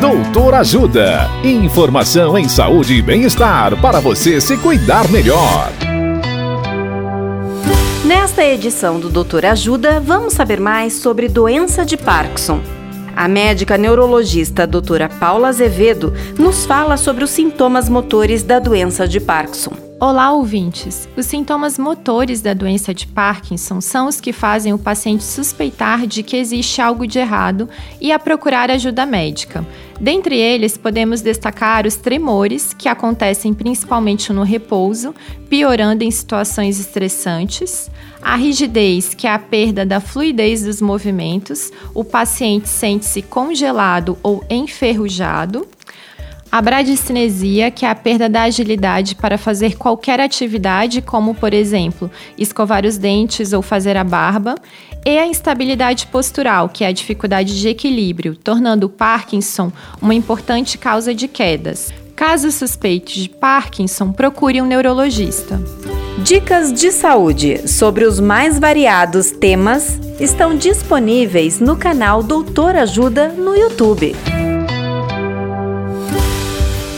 Doutor Ajuda. Informação em saúde e bem-estar para você se cuidar melhor. Nesta edição do Doutor Ajuda, vamos saber mais sobre doença de Parkinson. A médica neurologista doutora Paula Azevedo nos fala sobre os sintomas motores da doença de Parkinson. Olá, ouvintes! Os sintomas motores da doença de Parkinson são os que fazem o paciente suspeitar de que existe algo de errado e a procurar ajuda médica. Dentre eles, podemos destacar os tremores, que acontecem principalmente no repouso, piorando em situações estressantes, a rigidez, que é a perda da fluidez dos movimentos, o paciente sente-se congelado ou enferrujado a bradicinesia, que é a perda da agilidade para fazer qualquer atividade, como, por exemplo, escovar os dentes ou fazer a barba. E a instabilidade postural, que é a dificuldade de equilíbrio, tornando o Parkinson uma importante causa de quedas. Caso suspeite de Parkinson, procure um neurologista. Dicas de saúde sobre os mais variados temas estão disponíveis no canal Doutor Ajuda no YouTube.